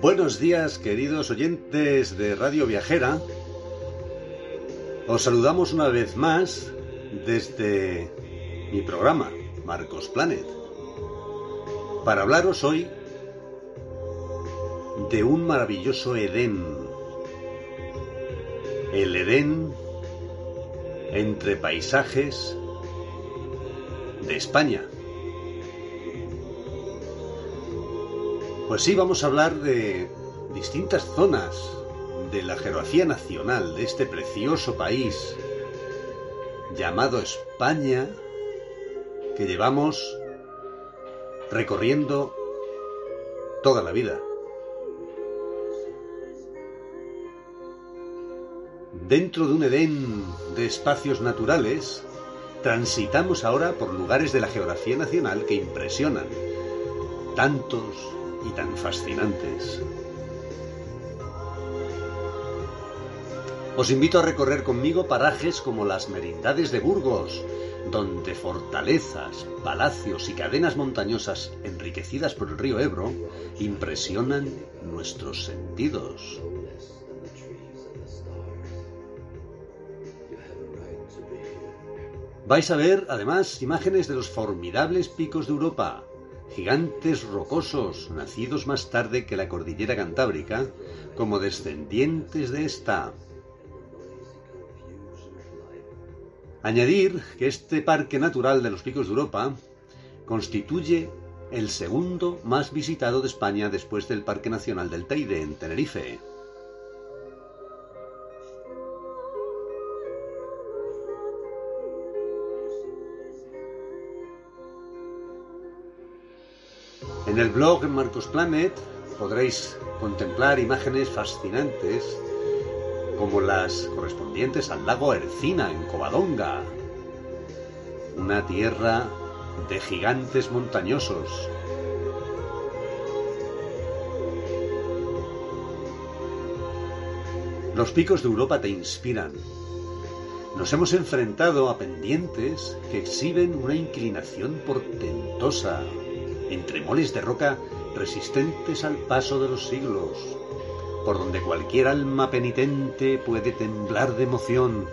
Buenos días, queridos oyentes de Radio Viajera. Os saludamos una vez más desde mi programa, Marcos Planet, para hablaros hoy de un maravilloso Edén. El Edén entre paisajes de España. Pues sí, vamos a hablar de distintas zonas de la geografía nacional de este precioso país llamado España que llevamos recorriendo toda la vida. Dentro de un Edén de espacios naturales, transitamos ahora por lugares de la geografía nacional que impresionan. Tantos, y tan fascinantes. Os invito a recorrer conmigo parajes como las Merindades de Burgos, donde fortalezas, palacios y cadenas montañosas enriquecidas por el río Ebro impresionan nuestros sentidos. Vais a ver, además, imágenes de los formidables picos de Europa, gigantes rocosos nacidos más tarde que la cordillera cantábrica, como descendientes de esta. Añadir que este parque natural de los picos de Europa constituye el segundo más visitado de España después del Parque Nacional del Teide en Tenerife. En el blog Marcos Planet podréis contemplar imágenes fascinantes como las correspondientes al lago Ercina en Covadonga, una tierra de gigantes montañosos. Los picos de Europa te inspiran. Nos hemos enfrentado a pendientes que exhiben una inclinación portentosa, entre moles de roca resistentes al paso de los siglos, por donde cualquier alma penitente puede temblar de emoción.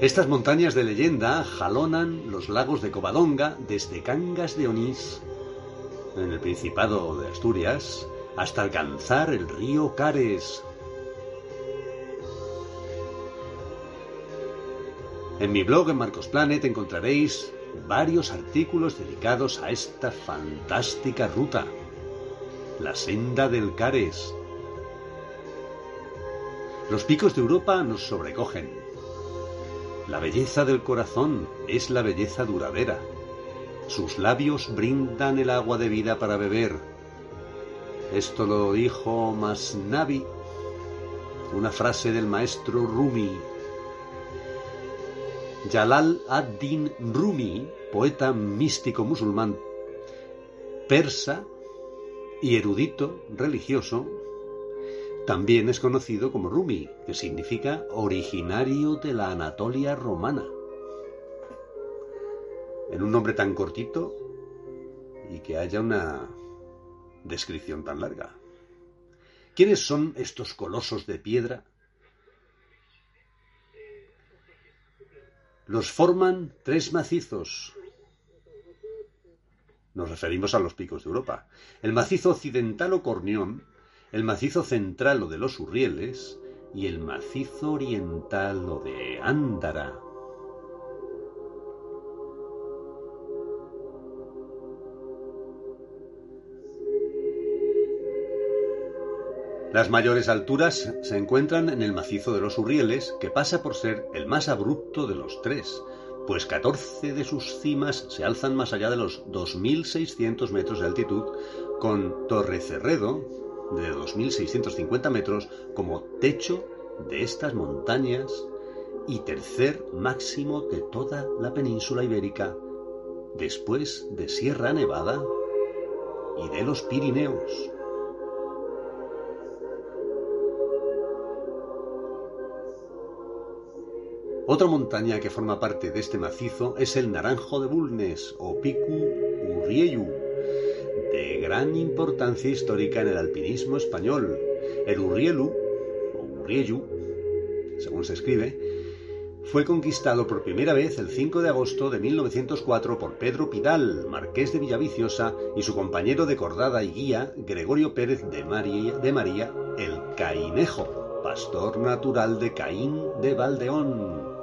Estas montañas de leyenda jalonan los lagos de Covadonga desde Cangas de Onís, en el Principado de Asturias, hasta alcanzar el río Cares, En mi blog en Marcos Planet encontraréis varios artículos dedicados a esta fantástica ruta, la senda del Cares. Los picos de Europa nos sobrecogen. La belleza del corazón es la belleza duradera. Sus labios brindan el agua de vida para beber. Esto lo dijo Masnavi, una frase del maestro Rumi Jalal ad-Din Rumi, poeta místico musulmán persa y erudito religioso, también es conocido como Rumi, que significa originario de la Anatolia romana. En un nombre tan cortito y que haya una descripción tan larga. ¿Quiénes son estos colosos de piedra Los forman tres macizos. Nos referimos a los picos de Europa. El macizo occidental o Cornión, el macizo central o de los Urrieles y el macizo oriental o de Ándara. Las mayores alturas se encuentran en el macizo de los Urrieles, que pasa por ser el más abrupto de los tres, pues 14 de sus cimas se alzan más allá de los 2.600 metros de altitud, con Torre Cerredo, de 2.650 metros, como techo de estas montañas y tercer máximo de toda la península ibérica, después de Sierra Nevada y de los Pirineos. Otra montaña que forma parte de este macizo es el Naranjo de Bulnes o Picu Urrieyu, de gran importancia histórica en el alpinismo español. El Urrielu, o Urrieyu, según se escribe, fue conquistado por primera vez el 5 de agosto de 1904 por Pedro Pidal, marqués de Villaviciosa, y su compañero de cordada y guía, Gregorio Pérez de María, de María el Cainejo, pastor natural de Caín de Valdeón.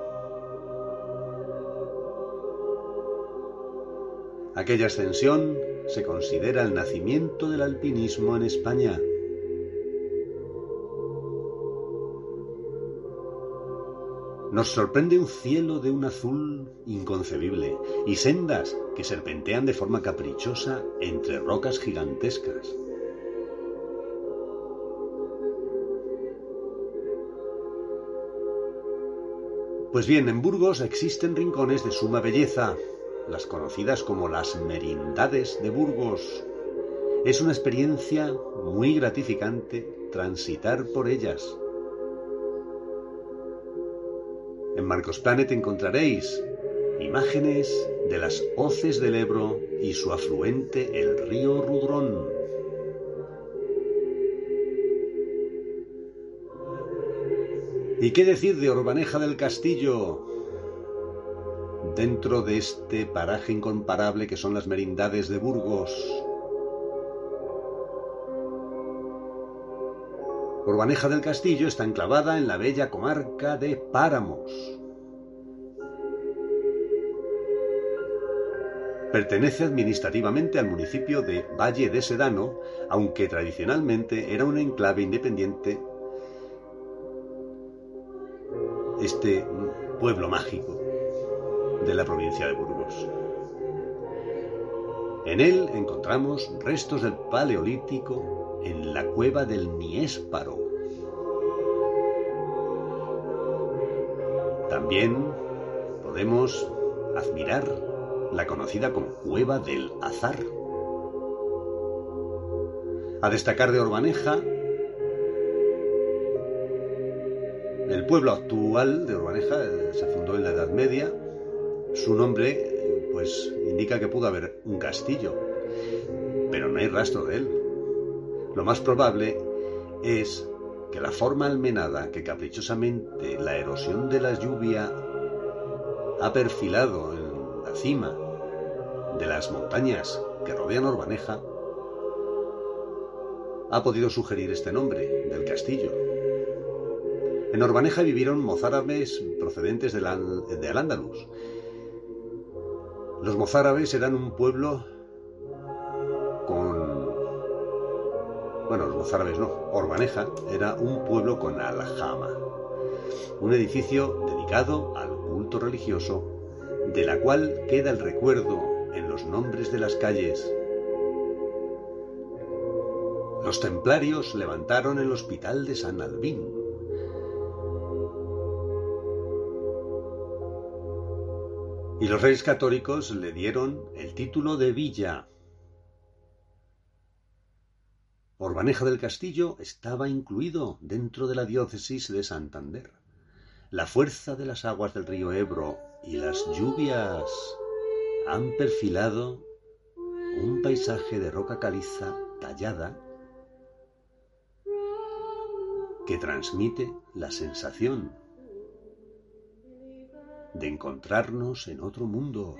Aquella ascensión se considera el nacimiento del alpinismo en España. Nos sorprende un cielo de un azul inconcebible y sendas que serpentean de forma caprichosa entre rocas gigantescas. Pues bien, en Burgos existen rincones de suma belleza, las conocidas como las merindades de Burgos. Es una experiencia muy gratificante transitar por ellas. En Marcos Planet encontraréis imágenes de las hoces del Ebro y su afluente el río Rudrón. ¿Y qué decir de Orbaneja del Castillo? Dentro de este paraje incomparable que son las merindades de Burgos. Urbaneja del Castillo está enclavada en la bella comarca de Páramos. Pertenece administrativamente al municipio de Valle de Sedano, aunque tradicionalmente era un enclave independiente. Este pueblo mágico de la provincia de Burgos. En él encontramos restos del Paleolítico en la cueva del Niésparo. También podemos admirar la conocida como Cueva del Azar. A destacar de Orbaneja, el pueblo actual de Orbaneja eh, se fundó en la Edad Media su nombre, pues, indica que pudo haber un castillo, pero no hay rastro de él. Lo más probable es que la forma almenada que caprichosamente la erosión de la lluvia ha perfilado en la cima de las montañas que rodean Orbaneja ha podido sugerir este nombre del castillo. En Orbaneja vivieron mozárabes procedentes de, Al-Ándalus los mozárabes eran un pueblo con... Bueno, los mozárabes no, Orbaneja era un pueblo con aljama, un edificio dedicado al culto religioso, de la cual queda el recuerdo en los nombres de las calles. Los templarios levantaron el hospital de San Albín, y los reyes católicos le dieron el título de villa. Orbaneja del Castillo estaba incluido dentro de la diócesis de Santander. La fuerza de las aguas del río Ebro y las lluvias han perfilado un paisaje de roca caliza tallada que transmite la sensación de encontrarnos en otro mundo.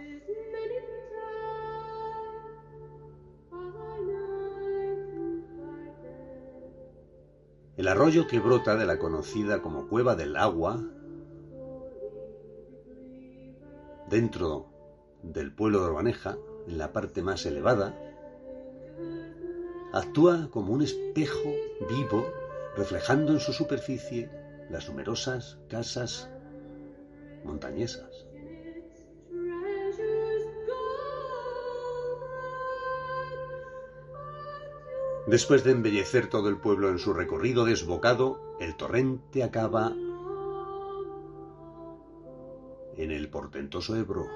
El arroyo que brota de la conocida como Cueva del Agua, dentro del pueblo de Orbaneja, en la parte más elevada, actúa como un espejo vivo reflejando en su superficie las numerosas casas montañesas. Después de embellecer todo el pueblo en su recorrido desbocado, el torrente acaba en el portentoso Ebro.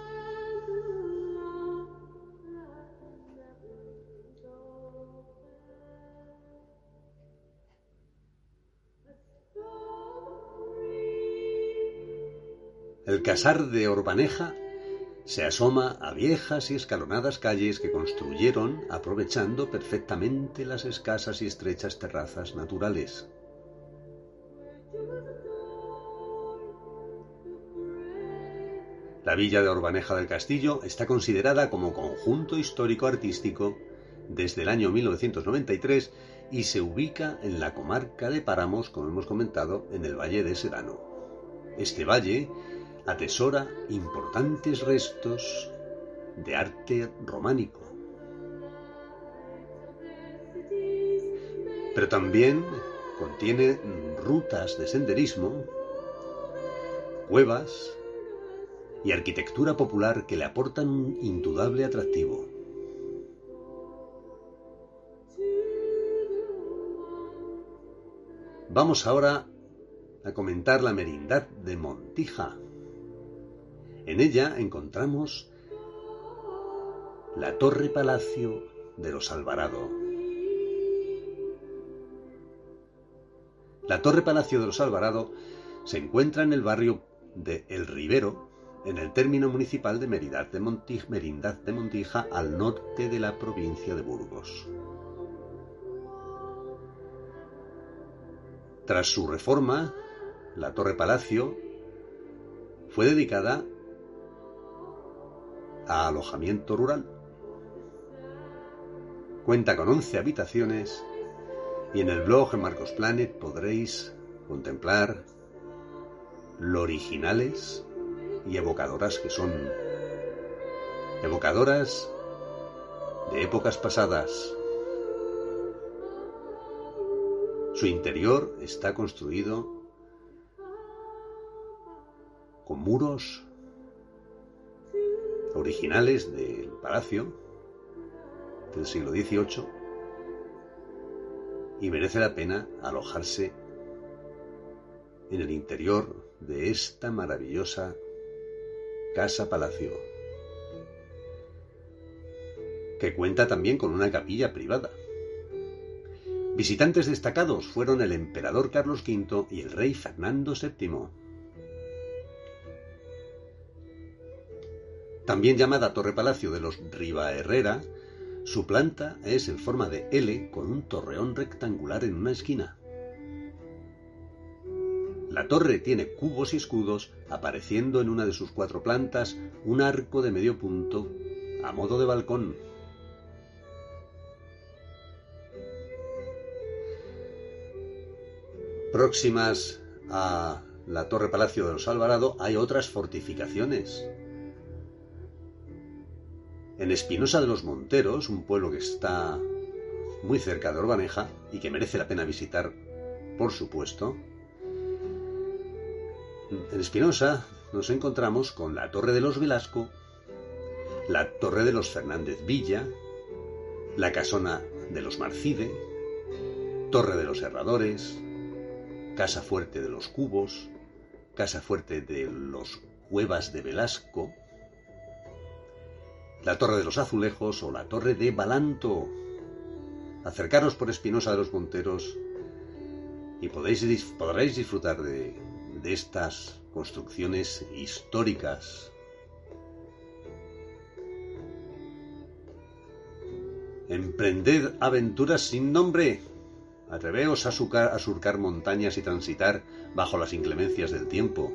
El casar de Orbaneja se asoma a viejas y escalonadas calles que construyeron aprovechando perfectamente las escasas y estrechas terrazas naturales. La villa de Orbaneja del Castillo está considerada como conjunto histórico artístico desde el año 1993 y se ubica en la comarca de Páramos, como hemos comentado, en el Valle de Serano. Este valle atesora importantes restos de arte románico. Pero también contiene rutas de senderismo, cuevas y arquitectura popular que le aportan un indudable atractivo. Vamos ahora a comentar la merindad de Montija. En ella encontramos la Torre Palacio de los Alvarado. La Torre Palacio de los Alvarado se encuentra en el barrio de El Ribero, en el término municipal de Merindad de, Merindad de Montija, al norte de la provincia de Burgos. Tras su reforma, la Torre Palacio fue dedicada a alojamiento rural. Cuenta con 11 habitaciones y en el blog Marcos Planet podréis contemplar lo originales y evocadoras que son. Evocadoras de épocas pasadas. Su interior está construido con muros originales del palacio del siglo XVIII y merece la pena alojarse en el interior de esta maravillosa casa palacio que cuenta también con una capilla privada. Visitantes destacados fueron el emperador Carlos V y el rey Fernando VII. También llamada Torre Palacio de los Riva Herrera, su planta es en forma de L con un torreón rectangular en una esquina. La torre tiene cubos y escudos, apareciendo en una de sus cuatro plantas un arco de medio punto a modo de balcón. Próximas a la Torre Palacio de los Alvarado hay otras fortificaciones. En Espinosa de los Monteros, un pueblo que está muy cerca de Orbaneja y que merece la pena visitar, por supuesto, en Espinosa nos encontramos con la Torre de los Velasco, la Torre de los Fernández Villa, la Casona de los Marcide, Torre de los Herradores, Casa Fuerte de los Cubos, Casa Fuerte de los Cuevas de Velasco, la Torre de los Azulejos o la Torre de Balanto. Acercaros por Espinosa de los Monteros y podéis, podréis disfrutar de, de estas construcciones históricas. Emprended aventuras sin nombre. Atreveos a, a surcar montañas y transitar bajo las inclemencias del tiempo.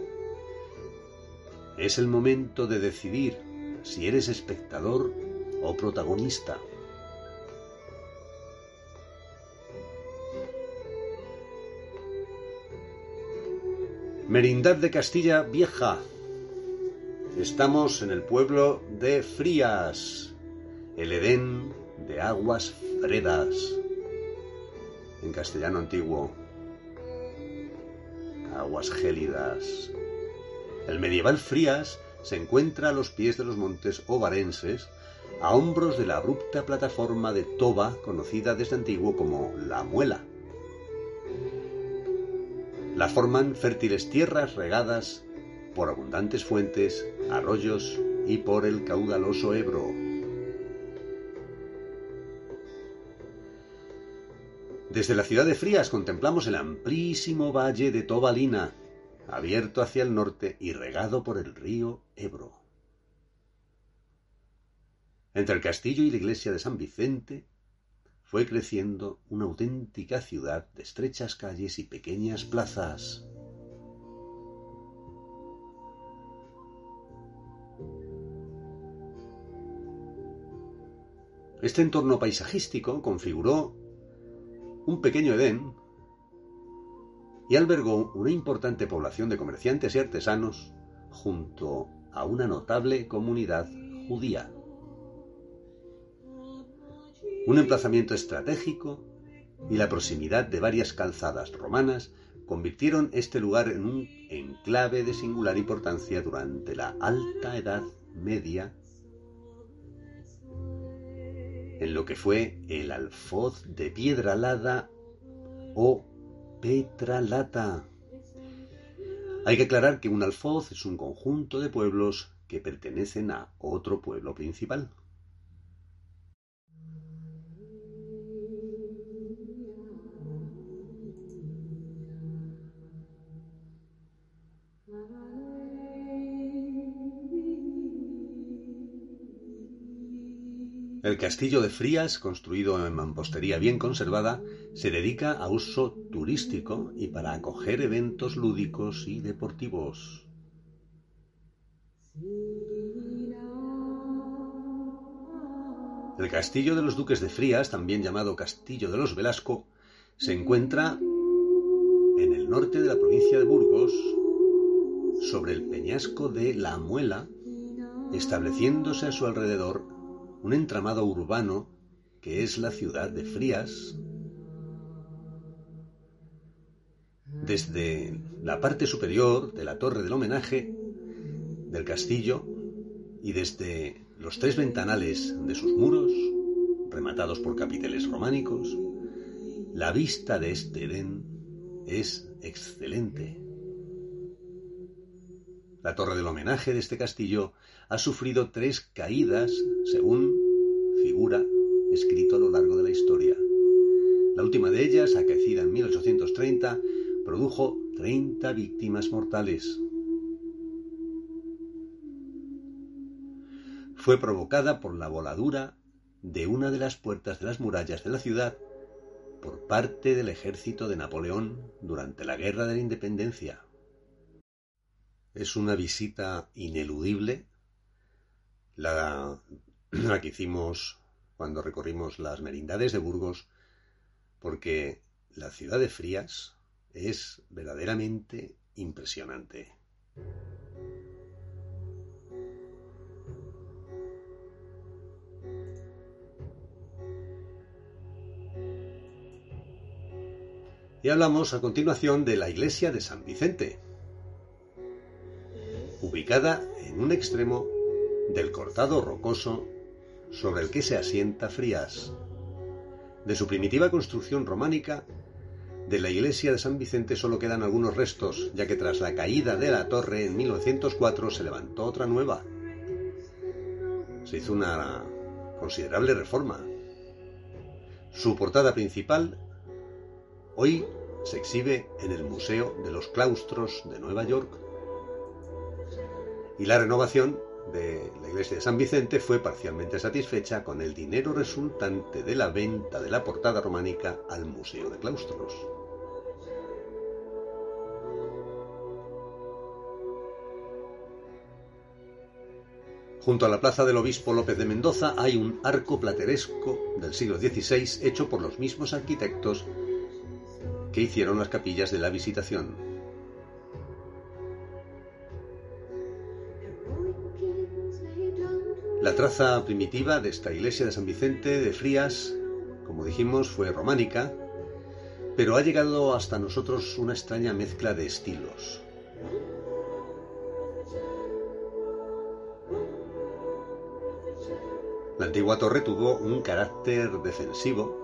Es el momento de decidir si eres espectador o protagonista. Merindad de Castilla Vieja. Estamos en el pueblo de Frías, el Edén de aguas fredas, en castellano antiguo, aguas gélidas. El medieval Frías se encuentra a los pies de los montes ovarenses, a hombros de la abrupta plataforma de Toba conocida desde antiguo como La Muela. La forman fértiles tierras regadas por abundantes fuentes, arroyos y por el caudaloso Ebro. Desde la ciudad de Frías contemplamos el amplísimo valle de Tobalina, abierto hacia el norte y regado por el río Ebro. Entre el castillo y la iglesia de San Vicente fue creciendo una auténtica ciudad de estrechas calles y pequeñas plazas. Este entorno paisajístico configuró un pequeño Edén y albergó una importante población de comerciantes y artesanos junto a una notable comunidad judía. Un emplazamiento estratégico y la proximidad de varias calzadas romanas convirtieron este lugar en un enclave de singular importancia durante la Alta Edad Media, en lo que fue el alfoz de piedra alada o petralata. Hay que aclarar que un alfoz es un conjunto de pueblos que pertenecen a otro pueblo principal. El castillo de Frías, construido en mampostería bien conservada, se dedica a uso turístico y para acoger eventos lúdicos y deportivos. El castillo de los duques de Frías, también llamado Castillo de los Velasco, se encuentra en el norte de la provincia de Burgos, sobre el peñasco de La Muela, estableciéndose a su alrededor un entramado urbano que es la ciudad de Frías. Desde la parte superior de la torre del homenaje del castillo y desde los tres ventanales de sus muros, rematados por capiteles románicos, la vista de este Edén es excelente. La torre del homenaje de este castillo ha sufrido tres caídas, según figura escrito a lo largo de la historia. La última de ellas, acaecida en 1830, produjo 30 víctimas mortales. Fue provocada por la voladura de una de las puertas de las murallas de la ciudad por parte del ejército de Napoleón durante la Guerra de la Independencia. Es una visita ineludible la, que hicimos cuando recorrimos las merindades de Burgos, porque la ciudad de Frías es verdaderamente impresionante. Y hablamos a continuación de la iglesia de San Vicente, ubicada en un extremo del cortado rocoso sobre el que se asienta Frías. De su primitiva construcción románica, de la iglesia de San Vicente solo quedan algunos restos, ya que tras la caída de la torre en 1904 se levantó otra nueva. Se hizo una considerable reforma. Su portada principal hoy se exhibe en el Museo de los Claustros de Nueva York y la renovación de la iglesia de San Vicente fue parcialmente satisfecha con el dinero resultante de la venta de la portada románica al Museo de Claustros. Junto a la plaza del obispo López de Mendoza hay un arco plateresco del siglo XVI hecho por los mismos arquitectos que hicieron las capillas de la visitación. La traza primitiva de esta iglesia de San Vicente de Frías, como dijimos, fue románica, pero ha llegado hasta nosotros una extraña mezcla de estilos. La antigua torre tuvo un carácter defensivo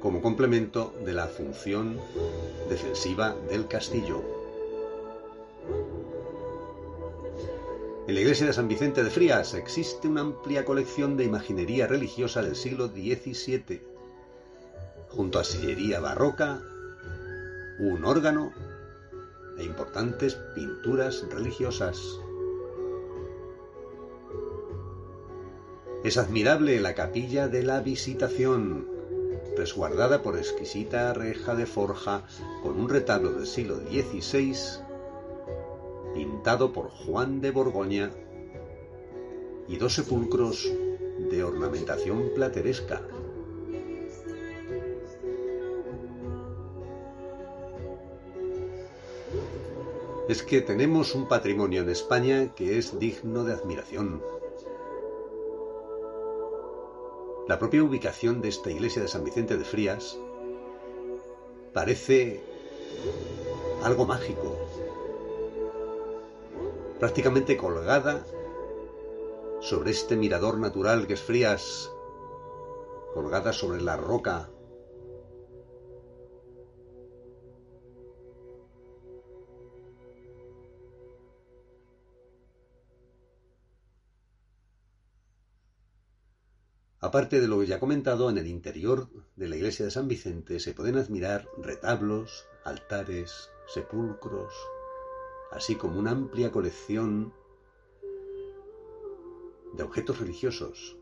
como complemento de la función defensiva del castillo. En la iglesia de San Vicente de Frías existe una amplia colección de imaginería religiosa del siglo XVII, junto a sillería barroca, un órgano e importantes pinturas religiosas. Es admirable la capilla de la Visitación, resguardada por exquisita reja de forja con un retablo del siglo XVI pintado por Juan de Borgoña y dos sepulcros de ornamentación plateresca. Es que tenemos un patrimonio en España que es digno de admiración. La propia ubicación de esta iglesia de San Vicente de Frías parece algo mágico, prácticamente colgada sobre este mirador natural que es Frías, colgada sobre la roca. Aparte de lo ya comentado, en el interior de la iglesia de San Vicente se pueden admirar retablos, altares, sepulcros, así como una amplia colección de objetos religiosos.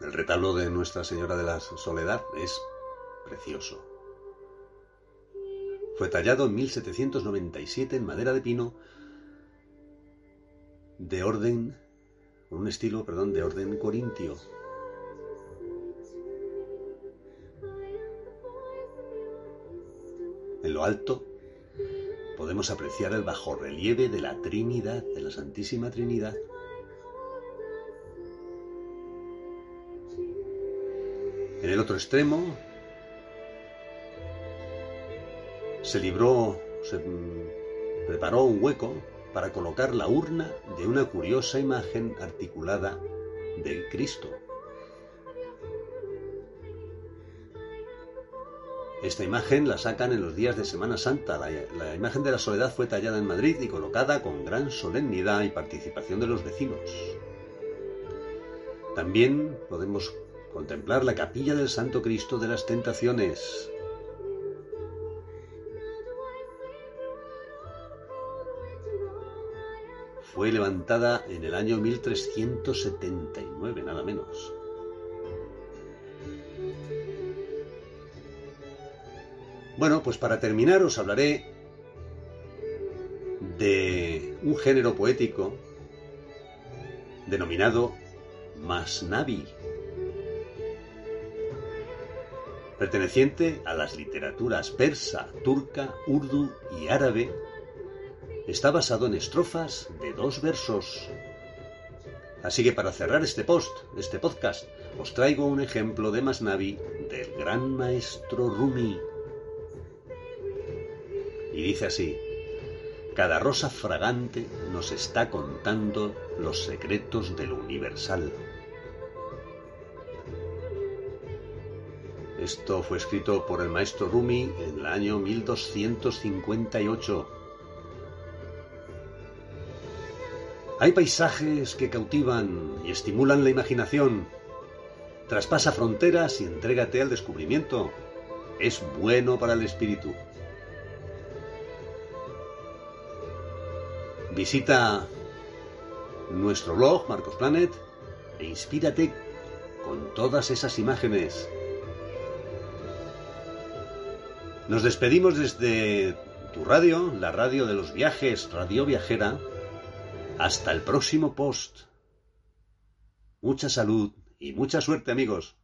El retablo de Nuestra Señora de la Soledad es precioso. Fue tallado en 1797 en madera de pino de orden, un estilo, perdón, de orden corintio. En lo alto podemos apreciar el bajorrelieve de la Trinidad, de la Santísima Trinidad. En el otro extremo se libró, se preparó un hueco para colocar la urna de una curiosa imagen articulada de Cristo. Esta imagen la sacan en los días de Semana Santa. La, imagen de la soledad fue tallada en Madrid y colocada con gran solemnidad y participación de los vecinos. También podemos contemplar la capilla del Santo Cristo de las Tentaciones. Fue levantada en el año 1379, nada menos. Bueno, pues para terminar os hablaré de un género poético denominado Masnavi, perteneciente a las literaturas persa, turca, urdu y árabe, está basado en estrofas de dos versos. Así que para cerrar este post, este podcast, os traigo un ejemplo de Masnavi del gran maestro Rumi. Y dice así, cada rosa fragante nos está contando los secretos de lo universal. Esto fue escrito por el maestro Rumi en el año 1258. Hay paisajes que cautivan y estimulan la imaginación. Traspasa fronteras y entrégate al descubrimiento. Es bueno para el espíritu. Visita nuestro blog Marcos Planet e inspírate con todas esas imágenes. Nos despedimos desde tu radio, la radio de los viajes, Radio Viajera. Hasta el próximo post. Mucha salud y mucha suerte amigos.